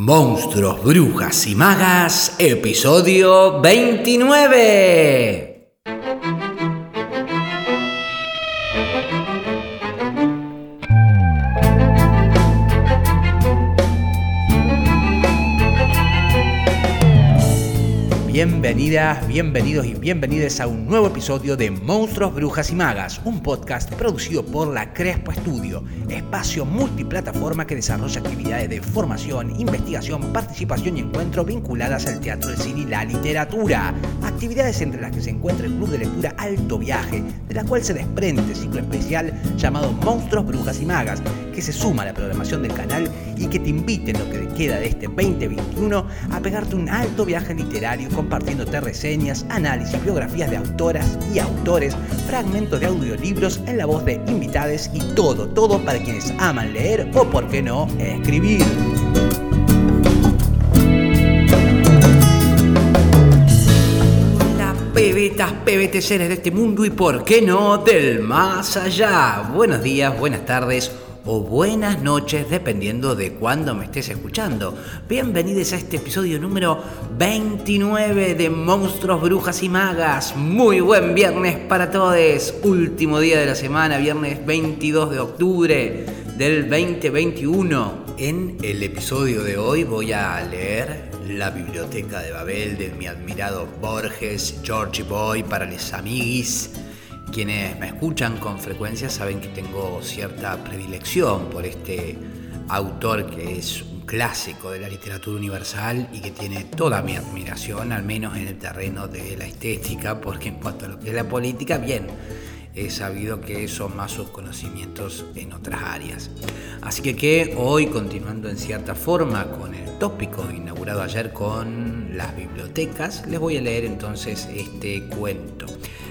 Monstruos, Brujas y Magas, episodio 29. Bienvenidas, bienvenidos y bienvenidas a un nuevo episodio de Monstruos, Brujas y Magas, un podcast producido por la Crespo Estudio, espacio multiplataforma que desarrolla actividades de formación, investigación, participación y encuentro vinculadas al teatro, el cine y la literatura. Actividades entre las que se encuentra el Club de Lectura Alto Viaje, de la cual se desprende este ciclo especial llamado Monstruos, Brujas y Magas, que se suma a la programación del canal y que te invite en lo que queda de este 2021 a pegarte un alto viaje literario compartiéndote reseñas, análisis, biografías de autoras y autores, fragmentos de audiolibros en la voz de invitades y todo, todo para quienes aman leer o, por qué no, escribir. Pebetas, seres de este mundo y, por qué no, del más allá. Buenos días, buenas tardes o buenas noches dependiendo de cuándo me estés escuchando. Bienvenidos a este episodio número 29 de Monstruos, Brujas y Magas. Muy buen viernes para todos. Último día de la semana, viernes 22 de octubre del 2021. En el episodio de hoy voy a leer La Biblioteca de Babel de mi admirado Borges, George Boy para los amiguis quienes me escuchan con frecuencia saben que tengo cierta predilección por este autor que es un clásico de la literatura universal y que tiene toda mi admiración, al menos en el terreno de la estética, porque en cuanto a lo que es la política, bien, he sabido que son más sus conocimientos en otras áreas. Así que, que hoy, continuando en cierta forma con el tópico inaugurado ayer con las bibliotecas, les voy a leer entonces este cuento.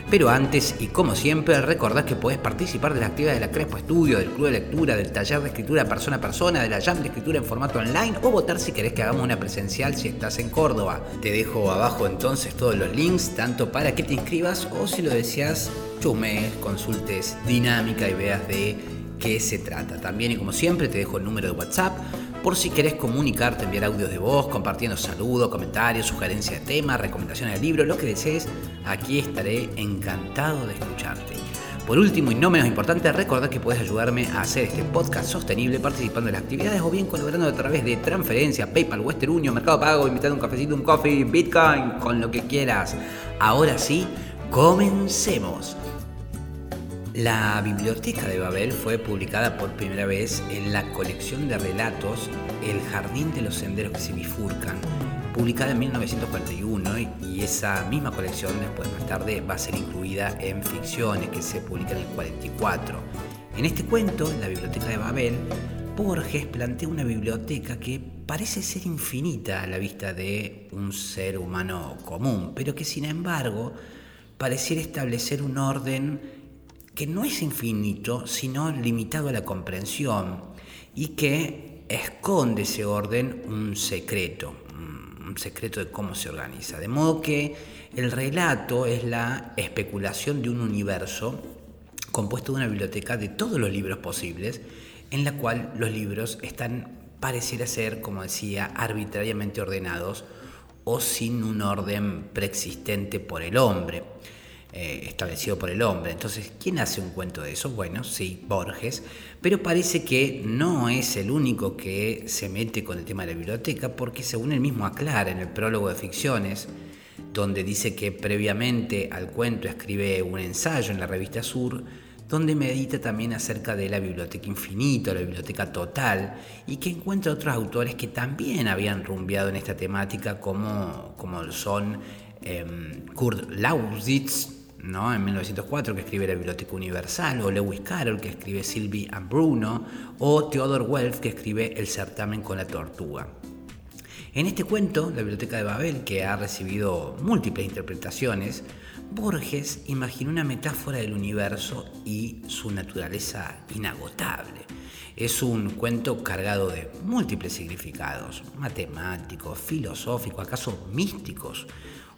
Pero antes, y como siempre, recordad que podés participar de la actividad de la Crespo Estudio, del Club de Lectura, del Taller de Escritura persona a persona, de la Jam de Escritura en formato online o votar si querés que hagamos una presencial si estás en Córdoba. Te dejo abajo entonces todos los links, tanto para que te inscribas o si lo deseas, chumes, consultes dinámica y veas de qué se trata. También, y como siempre, te dejo el número de WhatsApp por si querés comunicarte, enviar audios de voz, compartiendo saludos, comentarios, sugerencias de temas, recomendaciones de libros, lo que desees, aquí estaré encantado de escucharte. Por último y no menos importante, recordad que puedes ayudarme a hacer este podcast sostenible participando en las actividades o bien colaborando a través de transferencia, PayPal, Western Union, Mercado Pago, invitando un cafecito, un coffee, Bitcoin, con lo que quieras. Ahora sí, comencemos. La Biblioteca de Babel fue publicada por primera vez en la colección de relatos El Jardín de los Senderos que se bifurcan, publicada en 1941 y esa misma colección después más tarde va a ser incluida en Ficciones que se publica en el 44. En este cuento, en la Biblioteca de Babel, Borges plantea una biblioteca que parece ser infinita a la vista de un ser humano común, pero que sin embargo pareciera establecer un orden que no es infinito, sino limitado a la comprensión y que esconde ese orden un secreto, un secreto de cómo se organiza. De modo que el relato es la especulación de un universo compuesto de una biblioteca de todos los libros posibles, en la cual los libros están, pareciera ser, como decía, arbitrariamente ordenados o sin un orden preexistente por el hombre. Eh, establecido por el hombre. Entonces, ¿quién hace un cuento de eso? Bueno, sí, Borges, pero parece que no es el único que se mete con el tema de la biblioteca, porque según él mismo aclara en el prólogo de ficciones, donde dice que previamente al cuento escribe un ensayo en la revista Sur, donde medita también acerca de la biblioteca infinita, la biblioteca total, y que encuentra otros autores que también habían rumbeado en esta temática, como, como son em, Kurt Lausitz, en 1904 que escribe La Biblioteca Universal, o Lewis Carroll que escribe Sylvie and Bruno, o Theodore Welf que escribe El certamen con la tortuga. En este cuento, La Biblioteca de Babel, que ha recibido múltiples interpretaciones, Borges imaginó una metáfora del universo y su naturaleza inagotable. Es un cuento cargado de múltiples significados, matemáticos, filosóficos, acaso místicos.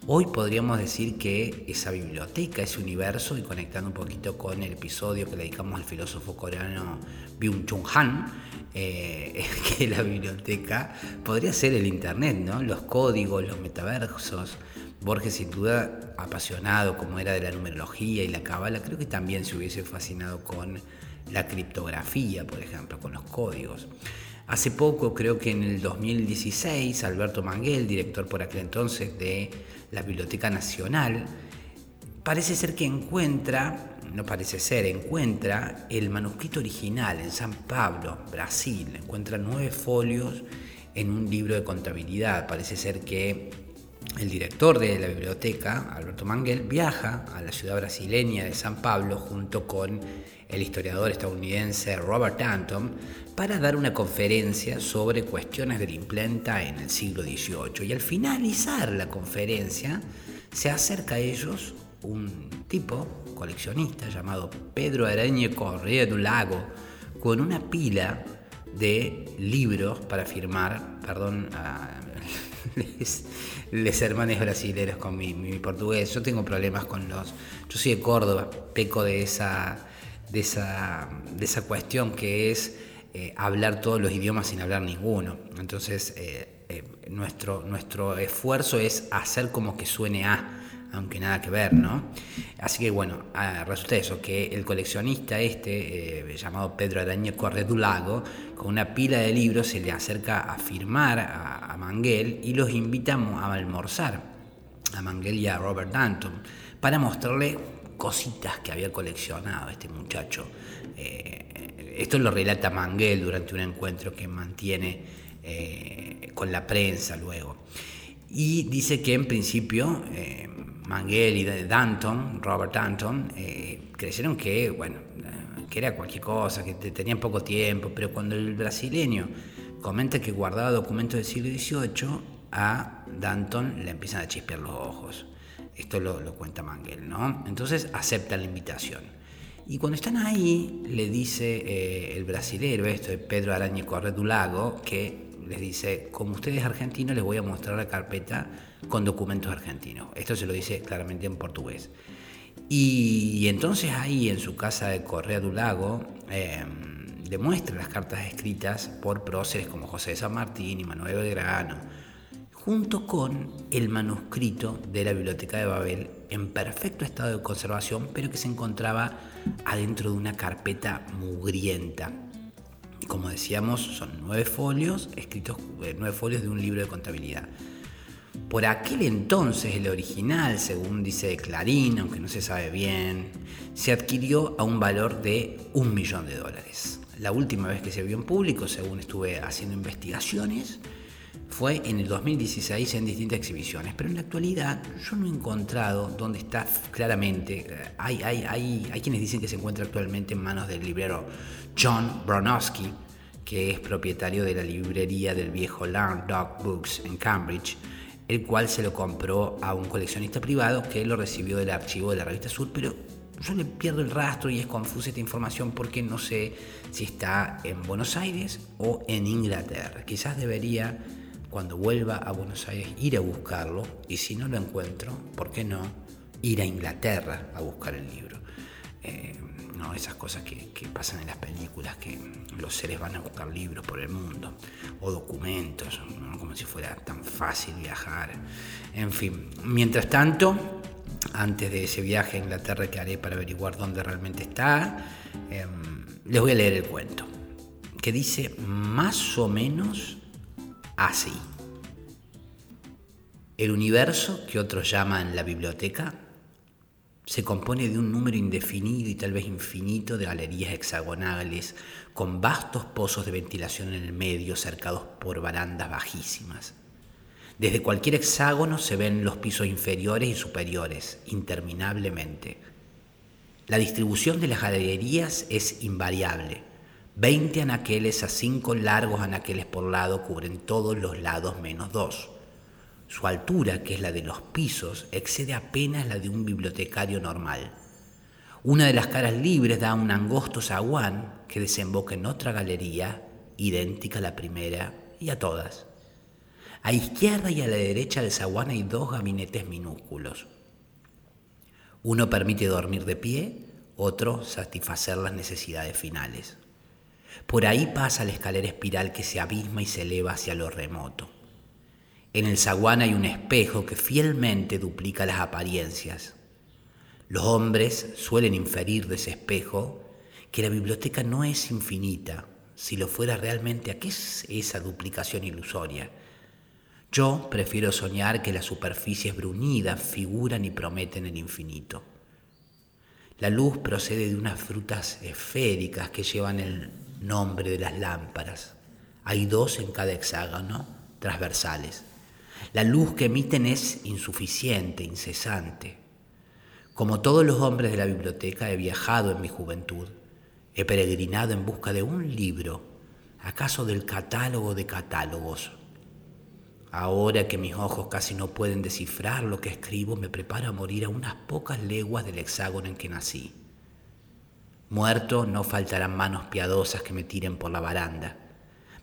Hoy podríamos decir que esa biblioteca, ese universo, y conectando un poquito con el episodio que le dedicamos al filósofo coreano Byung-Chun Han, eh, que la biblioteca podría ser el Internet, ¿no? los códigos, los metaversos. Borges, sin duda, apasionado como era de la numerología y la cábala, creo que también se hubiese fascinado con la criptografía, por ejemplo, con los códigos. Hace poco, creo que en el 2016, Alberto Manguel, director por aquel entonces de la Biblioteca Nacional, parece ser que encuentra, no parece ser, encuentra el manuscrito original en San Pablo, Brasil. Encuentra nueve folios en un libro de contabilidad. Parece ser que el director de la biblioteca, Alberto Manguel, viaja a la ciudad brasileña de San Pablo junto con el historiador estadounidense Robert Anton para dar una conferencia sobre cuestiones de la imprenta en el siglo XVIII. Y al finalizar la conferencia se acerca a ellos un tipo, coleccionista, llamado Pedro Arañe Correa do Lago, con una pila de libros para firmar, perdón, les, hermanos brasileños con mi, mi, portugués. Yo tengo problemas con los... Yo soy de Córdoba, peco de esa de esa, de esa cuestión que es eh, hablar todos los idiomas sin hablar ninguno. Entonces, eh, eh, nuestro, nuestro esfuerzo es hacer como que suene a, aunque nada que ver, ¿no? Así que bueno, ah, resulta eso, que el coleccionista este, llamado Pedro Araña Corredulago, con una pila de libros se le acerca a firmar a, a Manguel y los invitamos a almorzar, a Manguel y a Robert Danton, para mostrarle cositas que había coleccionado este muchacho. Eh, esto lo relata Manguel durante un encuentro que mantiene eh, con la prensa luego. Y dice que en principio eh, Manguel y Danton, Robert Danton, creyeron que, bueno, que era cualquier cosa, que tenían poco tiempo, pero cuando el brasileño comenta que guardaba documentos del siglo XVIII, a Danton le empiezan a chispear los ojos. Esto lo, cuenta Manguel, ¿no? Entonces acepta la invitación. Y cuando están ahí, le dice eh, el brasilero, esto de Pedro Araña Corredulago, que les dice, como ustedes argentinos, les voy a mostrar la carpeta con documentos argentinos. Esto se lo dice claramente en portugués. Y, entonces ahí en su casa de Correa do Lago, eh, le muestra las cartas escritas por próceres como José de San Martín y Manuel Belgrano, junto con el manuscrito de la Biblioteca de Babel en perfecto estado de conservación, pero que se encontraba adentro de una carpeta mugrienta. Como decíamos, son nueve folios, escritos eh, nueve folios de un libro de contabilidad. Por aquel entonces el original, según dice Clarín, aunque no se sabe bien, se adquirió a un valor de un millón de dólares. La última vez que se vio en público, según estuve haciendo investigaciones, fue en el 2016 en distintas exhibiciones, pero en la actualidad yo no he encontrado dónde está claramente. Eh, hay, hay, hay, hay quienes dicen que se encuentra actualmente en manos del librero John Bronowski, que es propietario de la librería del viejo Larn Dog Books en Cambridge, el cual se lo compró a un coleccionista privado que lo recibió del archivo de la revista Sur, pero yo le pierdo el rastro y es confusa esta información porque no sé si está en Buenos Aires o en Inglaterra. Quizás debería cuando vuelva a Buenos Aires ir a buscarlo y si no lo encuentro, ¿por qué no ir a Inglaterra a buscar el libro? Eh, no esas cosas que, pasan en las películas, que los seres van a buscar libros por el mundo o documentos, como si fuera tan fácil viajar. En fin, mientras tanto, antes de ese viaje a Inglaterra que haré para averiguar dónde realmente está, em, les voy a leer el cuento, que dice más o menos así. El universo, que otros llaman la biblioteca, se compone de un número indefinido y tal vez infinito de galerías hexagonales con vastos pozos de ventilación en el medio cercados por barandas bajísimas. Desde cualquier hexágono se ven los pisos inferiores y superiores, interminablemente. La distribución de las galerías es invariable Veinte anaqueles a cinco largos anaqueles por lado cubren todos los lados menos dos. Su altura, que es la de los pisos, excede apenas la de un bibliotecario normal. Una de las caras libres da un angosto zaguán que desemboca en otra galería, idéntica a la primera y a todas. A izquierda y a la derecha del zaguán hay dos gabinetes minúsculos. Uno permite dormir de pie, otro satisfacer las necesidades finales. Por ahí pasa la escalera espiral que se abisma y se eleva hacia lo remoto. En el zaguán hay un espejo que fielmente duplica las apariencias. Los hombres suelen inferir de ese espejo que la biblioteca no es infinita. Si lo fuera realmente, ¿a qué es esa duplicación ilusoria? Yo prefiero soñar que las superficies brunidas figuran y prometen el infinito. La luz procede de unas frutas esféricas que llevan el nombre de las lámparas. Hay dos en cada hexágono transversales. La luz que emiten es insuficiente, incesante. Como todos los hombres de la biblioteca, he viajado en mi juventud. He peregrinado en busca de un libro, acaso del catálogo de catálogos. Ahora que mis ojos casi no pueden descifrar lo que escribo, me preparo a morir a unas pocas leguas del hexágono en que nací. Muerto, no faltarán manos piadosas que me tiren por la baranda.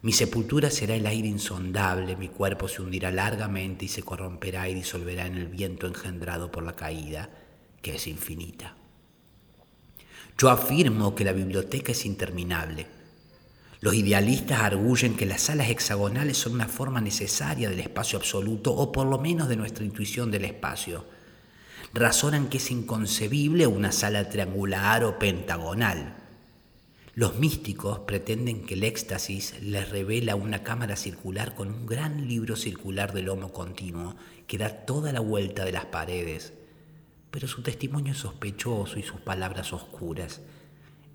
Mi sepultura será el aire insondable, mi cuerpo se hundirá largamente y se corromperá y disolverá en el viento engendrado por la caída que es infinita. Yo afirmo que la biblioteca es interminable. Los idealistas arguyen que las salas hexagonales son una forma necesaria del espacio absoluto o por lo menos de nuestra intuición del espacio. Razonan que es inconcebible una sala triangular o pentagonal. Los místicos pretenden que el éxtasis les revela una cámara circular con un gran libro circular de lomo continuo que da toda la vuelta de las paredes pero su testimonio es sospechoso y sus palabras oscuras.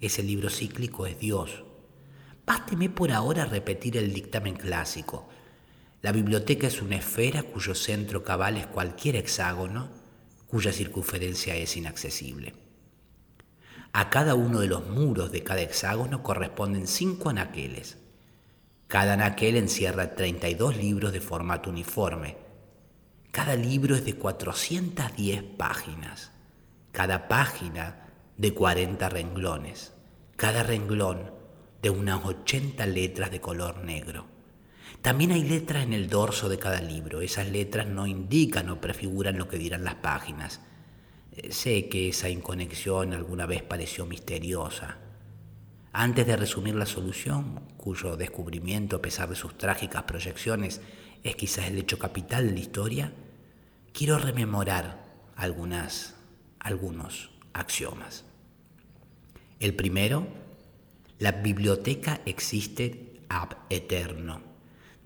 Ese libro cíclico es Dios. Básteme por ahora repetir el dictamen clásico. La biblioteca es una esfera cuyo centro cabal es cualquier hexágono, cuya circunferencia es inaccesible. A cada uno de los muros de cada hexágono corresponden cinco anaqueles. Cada anaquel encierra 32 libros de formato uniforme, cada libro es de 410 páginas, cada página de 40 renglones, cada renglón de unas 80 letras de color negro. También hay letras en el dorso de cada libro. Esas letras no indican o prefiguran lo que dirán las páginas. Eh, sé que esa inconexión alguna vez pareció misteriosa. Antes de resumir la solución, cuyo descubrimiento, a pesar de sus trágicas proyecciones, es quizás el hecho capital de la historia, quiero rememorar algunos axiomas. El primero, la biblioteca existe ab eterno.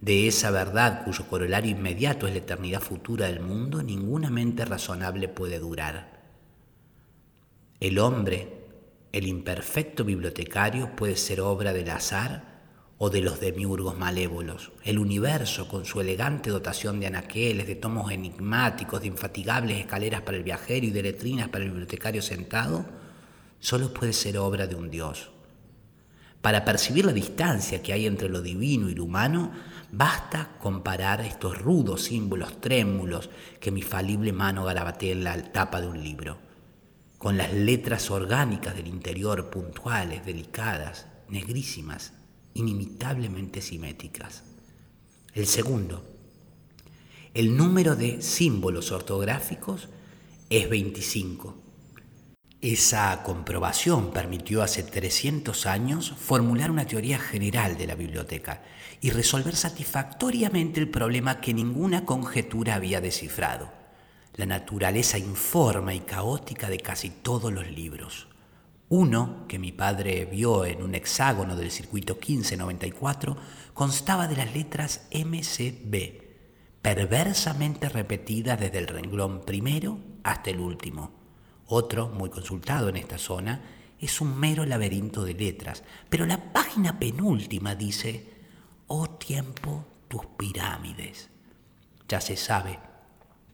De esa verdad cuyo corolario inmediato es la eternidad futura del mundo, ninguna mente razonable puede durar. El hombre, el imperfecto bibliotecario, puede ser obra del azar o de los demiurgos malévolos. El universo, con su elegante dotación de anaqueles, de tomos enigmáticos, de infatigables escaleras para el viajero y de letrinas para el bibliotecario sentado, solo puede ser obra de un Dios. Para percibir la distancia que hay entre lo divino y lo humano, basta comparar estos rudos símbolos trémulos que mi falible mano garabatea en la tapa de un libro, con las letras orgánicas del interior puntuales, delicadas, negrísimas, inimitablemente simétricas. El segundo, el número de símbolos ortográficos es 25. Esa comprobación permitió hace 300 años formular una teoría general de la biblioteca y resolver satisfactoriamente el problema que ninguna conjetura había descifrado, la naturaleza informa y caótica de casi todos los libros. Uno, que mi padre vio en un hexágono del circuito 1594, constaba de las letras MCB, perversamente repetidas desde el renglón primero hasta el último. Otro, muy consultado en esta zona, es un mero laberinto de letras, pero la página penúltima dice, oh tiempo, tus pirámides. Ya se sabe,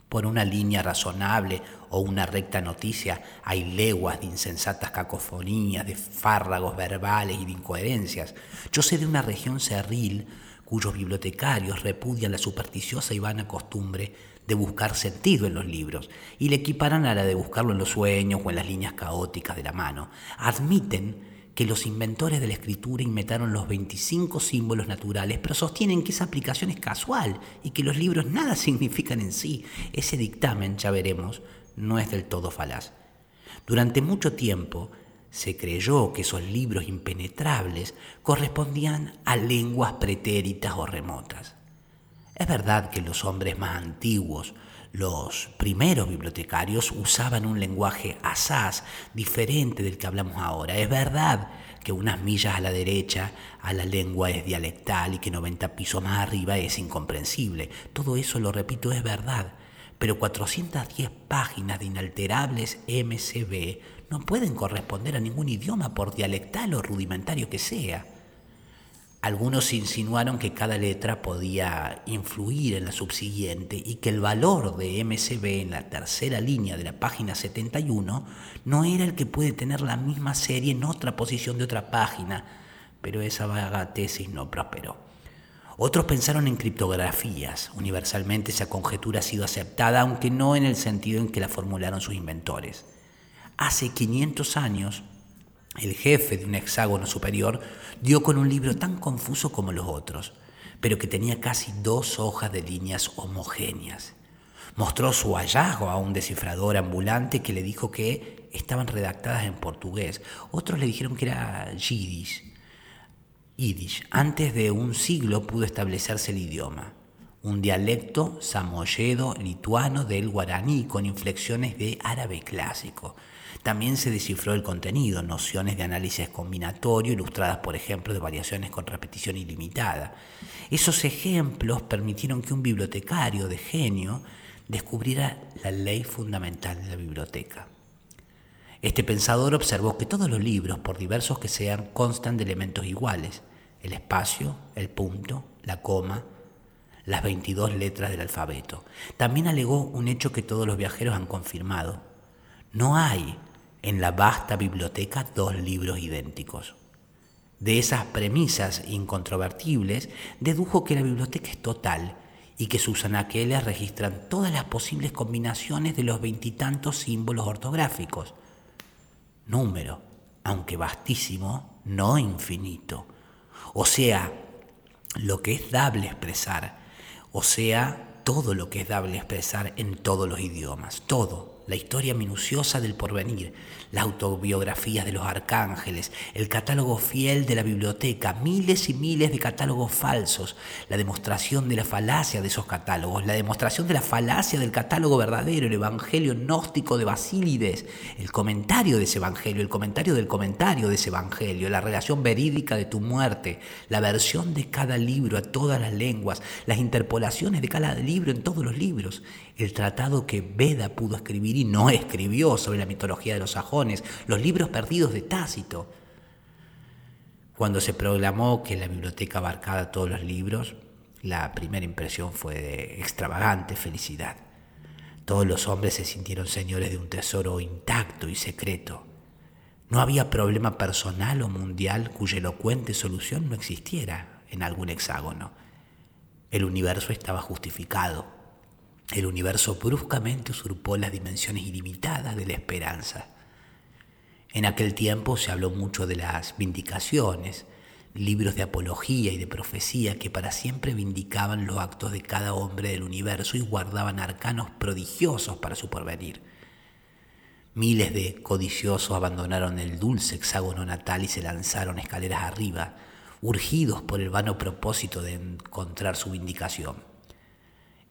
por una línea razonable o una recta noticia hay leguas de insensatas cacofonías, de fárragos verbales y de incoherencias. Yo sé de una región cerril cuyos bibliotecarios repudian la supersticiosa y vana costumbre de buscar sentido en los libros y le equiparan a la de buscarlo en los sueños o en las líneas caóticas de la mano. Admiten que los inventores de la escritura inventaron los 25 símbolos naturales, pero sostienen que esa aplicación es casual y que los libros nada significan en sí. Ese dictamen, ya veremos, no es del todo falaz. Durante mucho tiempo se creyó que esos libros impenetrables correspondían a lenguas pretéritas o remotas. Es verdad que los hombres más antiguos, los primeros bibliotecarios, usaban un lenguaje asaz diferente del que hablamos ahora. Es verdad que unas millas a la derecha a la lengua es dialectal y que 90 pisos más arriba es incomprensible. Todo eso, lo repito, es verdad. Pero 410 páginas de inalterables MCB no pueden corresponder a ningún idioma por dialectal o rudimentario que sea. Algunos insinuaron que cada letra podía influir en la subsiguiente y que el valor de MCB en la tercera línea de la página 71 no era el que puede tener la misma serie en otra posición de otra página, pero esa vaga tesis no prosperó. Otros pensaron en criptografías. Universalmente esa conjetura ha sido aceptada, aunque no en el sentido en que la formularon sus inventores. Hace 500 años, el jefe de un hexágono superior dio con un libro tan confuso como los otros, pero que tenía casi dos hojas de líneas homogéneas. Mostró su hallazgo a un descifrador ambulante que le dijo que estaban redactadas en portugués. Otros le dijeron que era yiddish. Yiddish. Antes de un siglo pudo establecerse el idioma, un dialecto samoyedo lituano del guaraní con inflexiones de árabe clásico. También se descifró el contenido, nociones de análisis combinatorio ilustradas por ejemplo de variaciones con repetición ilimitada. Esos ejemplos permitieron que un bibliotecario de genio descubriera la ley fundamental de la biblioteca. Este pensador observó que todos los libros, por diversos que sean, constan de elementos iguales, el espacio, el punto, la coma, las 22 letras del alfabeto. También alegó un hecho que todos los viajeros han confirmado. No hay en la vasta biblioteca dos libros idénticos. De esas premisas incontrovertibles, dedujo que la biblioteca es total y que sus anaqueles registran todas las posibles combinaciones de los veintitantos símbolos ortográficos. Número, aunque vastísimo, no infinito. O sea, lo que es dable expresar, o sea, todo lo que es dable expresar en todos los idiomas, todo, la historia minuciosa del porvenir, las autobiografías de los arcángeles, el catálogo fiel de la biblioteca, miles y miles de catálogos falsos, la demostración de la falacia de esos catálogos, la demostración de la falacia del catálogo verdadero, el evangelio gnóstico de Basílides, el comentario de ese evangelio, el comentario del comentario de ese evangelio, la relación verídica de tu muerte, la versión de cada libro a todas las lenguas, las interpolaciones de cada libro en todos los libros, el tratado que Veda pudo escribir y no escribió sobre la mitología de los sajones, los libros perdidos de Tácito. Cuando se proclamó que la biblioteca abarcaba todos los libros, la primera impresión fue de extravagante felicidad. Todos los hombres se sintieron señores de un tesoro intacto y secreto. No había problema personal o mundial cuya elocuente solución no existiera en algún hexágono. El universo estaba justificado el universo bruscamente usurpó las dimensiones ilimitadas de la esperanza. En aquel tiempo se habló mucho de las vindicaciones, libros de apología y de profecía que para siempre vindicaban los actos de cada hombre del universo y guardaban arcanos prodigiosos para su porvenir. Miles de codiciosos abandonaron el dulce hexágono natal y se lanzaron escaleras arriba, urgidos por el vano propósito de encontrar su vindicación.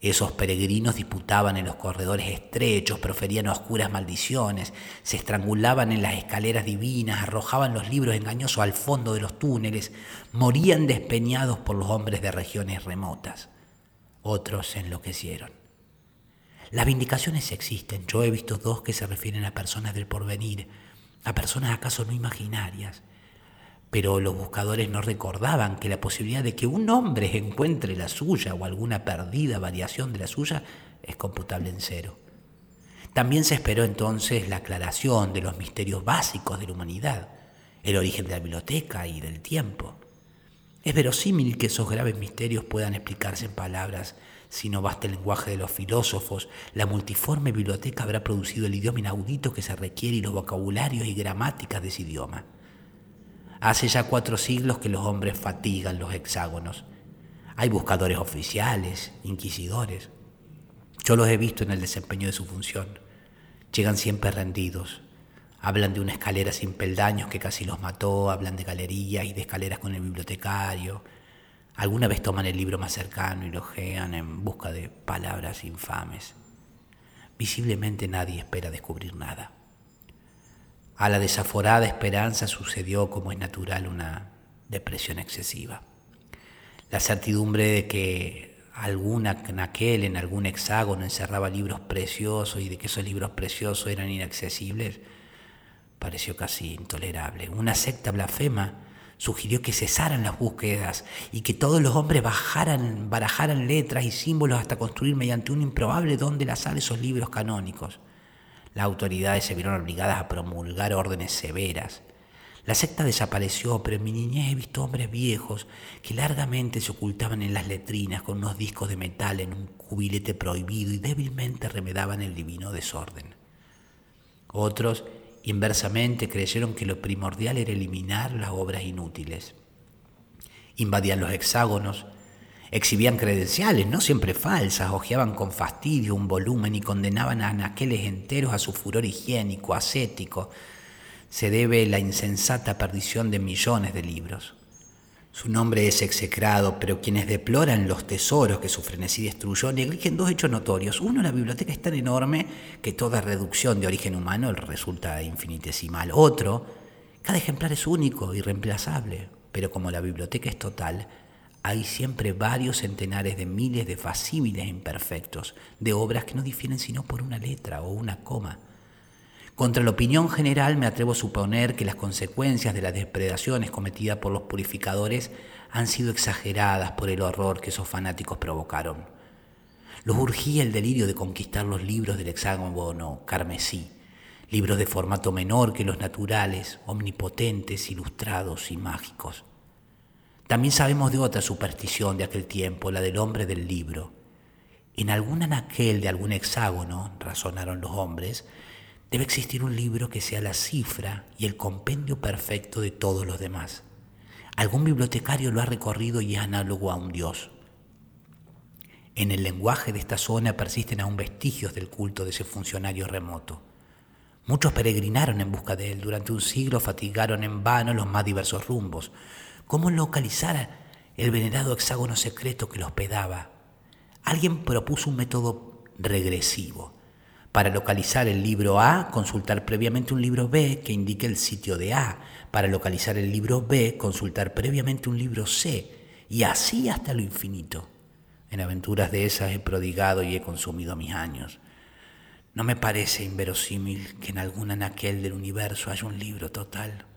Esos peregrinos disputaban en los corredores estrechos, proferían oscuras maldiciones, se estrangulaban en las escaleras divinas, arrojaban los libros engañosos al fondo de los túneles, morían despeñados por los hombres de regiones remotas. Otros se enloquecieron. Las vindicaciones existen. Yo he visto dos que se refieren a personas del porvenir, a personas acaso no imaginarias pero los buscadores no recordaban que la posibilidad de que un hombre encuentre la suya o alguna perdida variación de la suya es computable en cero. También se esperó entonces la aclaración de los misterios básicos de la humanidad, el origen de la biblioteca y del tiempo. Es verosímil que esos graves misterios puedan explicarse en palabras. Si no basta el lenguaje de los filósofos, la multiforme biblioteca habrá producido el idioma inaudito que se requiere y los vocabularios y gramáticas de ese idioma. Hace ya cuatro siglos que los hombres fatigan los hexágonos. Hay buscadores oficiales, inquisidores. Yo los he visto en el desempeño de su función. Llegan siempre rendidos. Hablan de una escalera sin peldaños que casi los mató, hablan de galerías y de escaleras con el bibliotecario. Alguna vez toman el libro más cercano y lo ojean en busca de palabras infames. Visiblemente nadie espera descubrir nada. A la desaforada esperanza sucedió, como es natural, una depresión excesiva. La certidumbre de que alguna aquel en algún hexágono encerraba libros preciosos y de que esos libros preciosos eran inaccesibles pareció casi intolerable. Una secta blasfema sugirió que cesaran las búsquedas y que todos los hombres bajaran, barajaran letras y símbolos hasta construir mediante un improbable don de la sal esos libros canónicos las autoridades se vieron obligadas a promulgar órdenes severas. La secta desapareció, pero en mi niñez he visto hombres viejos que largamente se ocultaban en las letrinas con unos discos de metal en un cubilete prohibido y débilmente remedaban el divino desorden. Otros, inversamente, creyeron que lo primordial era eliminar las obras inútiles. Invadían los hexágonos, Exhibían credenciales, no siempre falsas, hojeaban con fastidio un volumen y condenaban a anaqueles enteros a su furor higiénico, ascético. Se debe la insensata perdición de millones de libros. Su nombre es execrado, pero quienes deploran los tesoros que su frenesí destruyó negligen dos hechos notorios. Uno, la biblioteca es tan enorme que toda reducción de origen humano resulta infinitesimal. Otro, cada ejemplar es único, irreemplazable, pero como la biblioteca es total, hay siempre varios centenares de miles de facímiles imperfectos, de obras que no difieren sino por una letra o una coma. Contra la opinión general me atrevo a suponer que las consecuencias de las depredaciones cometidas por los purificadores han sido exageradas por el horror que esos fanáticos provocaron. Los urgía el delirio de conquistar los libros del hexágono carmesí, libros de formato menor que los naturales, omnipotentes, ilustrados y mágicos. También sabemos de otra superstición de aquel tiempo, la del hombre del libro. En algún anaquel de algún hexágono, razonaron los hombres, debe existir un libro que sea la cifra y el compendio perfecto de todos los demás. Algún bibliotecario lo ha recorrido y es análogo a un dios. En el lenguaje de esta zona persisten aún vestigios del culto de ese funcionario remoto. Muchos peregrinaron en busca de él. Durante un siglo fatigaron en vano los más diversos rumbos cómo localizar el venerado hexágono secreto que lo hospedaba. Alguien propuso un método regresivo. Para localizar el libro A, consultar previamente un libro B que indique el sitio de A. Para localizar el libro B, consultar previamente un libro C. Y así hasta lo infinito. En aventuras de esas he prodigado y he consumido mis años. No me parece inverosímil que en algún anaquel del universo haya un libro total.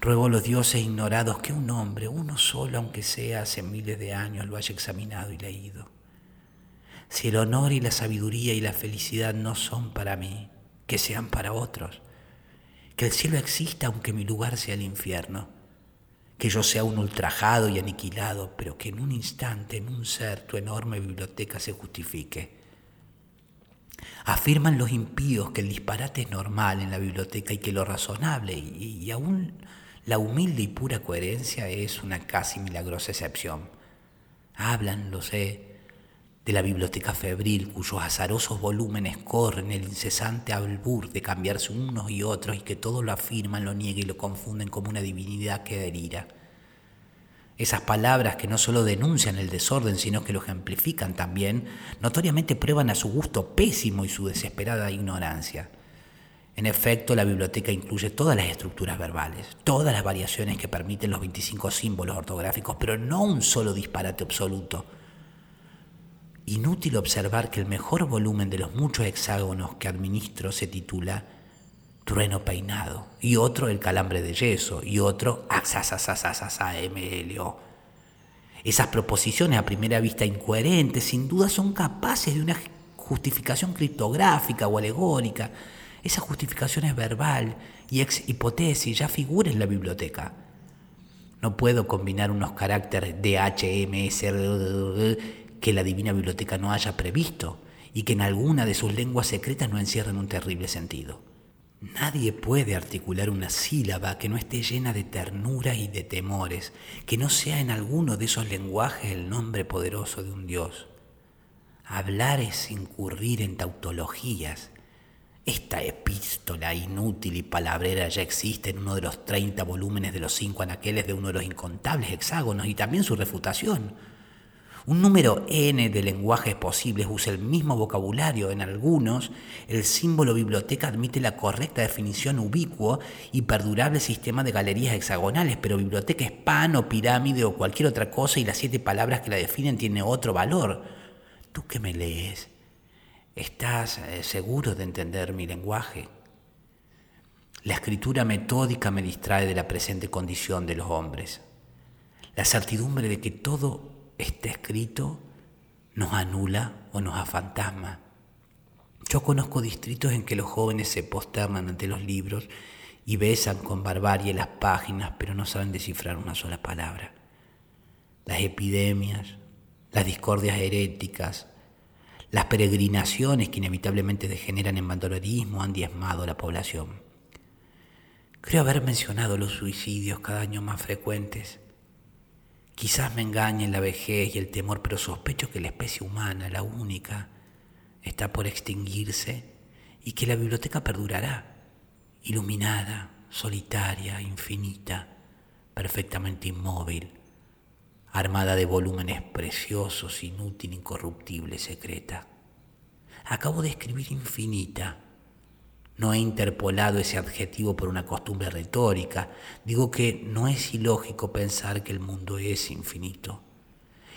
Ruego a los dioses ignorados que un hombre, uno solo, aunque sea hace miles de años, lo haya examinado y leído. Si el honor y la sabiduría y la felicidad no son para mí, que sean para otros. Que el cielo exista aunque mi lugar sea el infierno. Que yo sea un ultrajado y aniquilado, pero que en un instante, en un ser, tu enorme biblioteca se justifique. Afirman los impíos que el disparate es normal en la biblioteca y que lo razonable y, aún la humilde y pura coherencia es una casi milagrosa excepción. Hablan, lo sé, de la biblioteca febril cuyos azarosos volúmenes corren el incesante albur de cambiarse unos y otros y que todo lo afirman, lo niegan y lo confunden como una divinidad que delira. Esas palabras que no solo denuncian el desorden, sino que lo ejemplifican también, notoriamente prueban a su gusto pésimo y su desesperada ignorancia. En efecto, la biblioteca incluye todas las estructuras verbales, todas las variaciones que permiten los 25 símbolos ortográficos, pero no un solo disparate absoluto. Inútil observar que el mejor volumen de los muchos hexágonos que administro se titula Trueno peinado, y otro El calambre de yeso, y otro MLO. Esas proposiciones a primera vista incoherentes sin duda son capaces de una justificación criptográfica o alegórica, esa justificación es verbal y ex hipótesis ya figura en la biblioteca. No puedo combinar unos caracteres DHMS que la Divina Biblioteca no haya previsto y que en alguna de sus lenguas secretas no encierren un terrible sentido. Nadie puede articular una sílaba que no esté llena de ternura y de temores, que no sea en alguno de esos lenguajes el nombre poderoso de un Dios. Hablar es incurrir en tautologías. Esta epístola inútil y palabrera ya existe en uno de los 30 volúmenes de los cinco anaqueles de uno de los incontables hexágonos y también su refutación. Un número n de lenguajes posibles usa el mismo vocabulario. En algunos, el símbolo biblioteca admite la correcta definición ubicuo y perdurable sistema de galerías hexagonales, pero biblioteca es pan o pirámide o cualquier otra cosa y las siete palabras que la definen tienen otro valor. Tú que me lees, ¿estás eh, seguro de entender mi lenguaje? La escritura metódica me distrae de la presente condición de los hombres. La certidumbre de que todo está escrito nos anula o nos afantasma. Yo conozco distritos en que los jóvenes se posternan ante los libros y besan con barbarie las páginas, pero no saben descifrar una sola palabra. Las epidemias, las discordias heréticas, las peregrinaciones que inevitablemente degeneran en bandolerismo han diezmado a la población. Creo haber mencionado los suicidios cada año más frecuentes. Quizás me engañen la vejez y el temor, pero sospecho que la especie humana, la única, está por extinguirse y que la biblioteca perdurará, iluminada, solitaria, infinita, perfectamente inmóvil, armada de volúmenes preciosos, inútil, incorruptible, secreta. Acabo de escribir infinita no he interpolado ese adjetivo por una costumbre retórica. Digo que no es ilógico pensar que el mundo es infinito.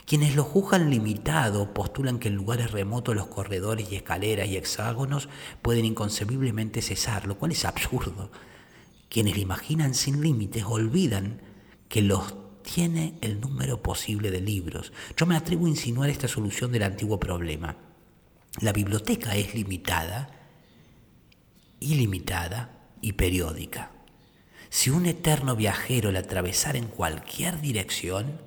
Quienes lo juzgan limitado postulan que en lugares remotos los corredores y escaleras y hexágonos pueden inconcebiblemente cesar, lo cual es absurdo. Quienes lo imaginan sin límites olvidan que los tiene el número posible de libros. Yo me atrevo a insinuar esta solución del antiguo problema. La biblioteca es limitada ilimitada y periódica. Si un eterno viajero la atravesara en cualquier dirección,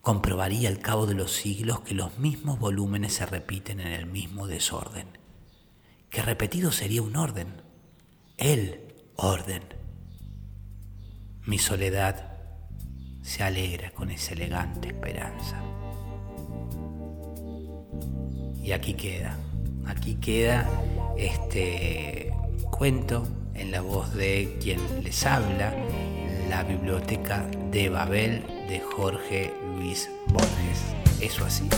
comprobaría al cabo de los siglos que los mismos volúmenes se repiten en el mismo desorden, que repetido sería un orden, el orden. Mi soledad se alegra con esa elegante esperanza. Y aquí queda, aquí queda este cuento en la voz de quien les habla, la Biblioteca de Babel de Jorge Luis Borges. Eso así.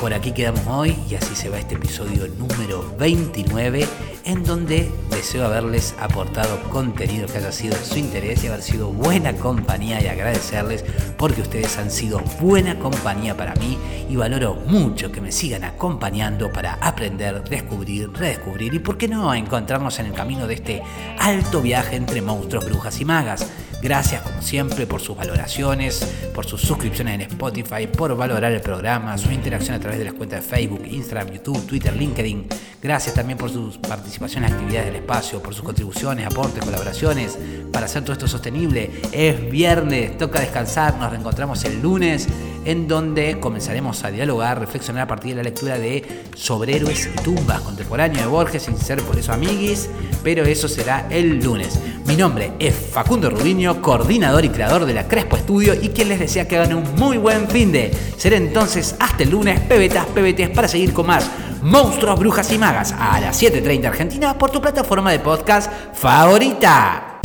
Por aquí quedamos hoy y así se va este episodio número 29 en donde deseo haberles aportado contenido que haya sido de su interés y haber sido buena compañía y agradecerles porque ustedes han sido buena compañía para mí y valoro mucho que me sigan acompañando para aprender, descubrir, redescubrir y por qué no encontrarnos en el camino de este alto viaje entre monstruos, brujas y magas. Gracias como siempre por sus valoraciones, por sus suscripciones en Spotify, por valorar el programa, su interacción a través de las cuentas de Facebook, Instagram, YouTube, Twitter, LinkedIn. Gracias también por su participación en actividades del espacio, por sus contribuciones, aportes, colaboraciones, para hacer todo esto sostenible. Es viernes, toca descansar, nos reencontramos el lunes en donde comenzaremos a dialogar, reflexionar a partir de la lectura de Sobrehéroes y Tumbas, contemporáneo de Borges, sin ser por eso amiguis, pero eso será el lunes. Mi nombre es Facundo Rubiño, coordinador y creador de la Crespo Estudio y quien les desea que hagan un muy buen fin de. Seré entonces hasta el lunes, pebetas, pebetes, para seguir con más Monstruos, Brujas y Magas a las 7.30 Argentina por tu plataforma de podcast favorita.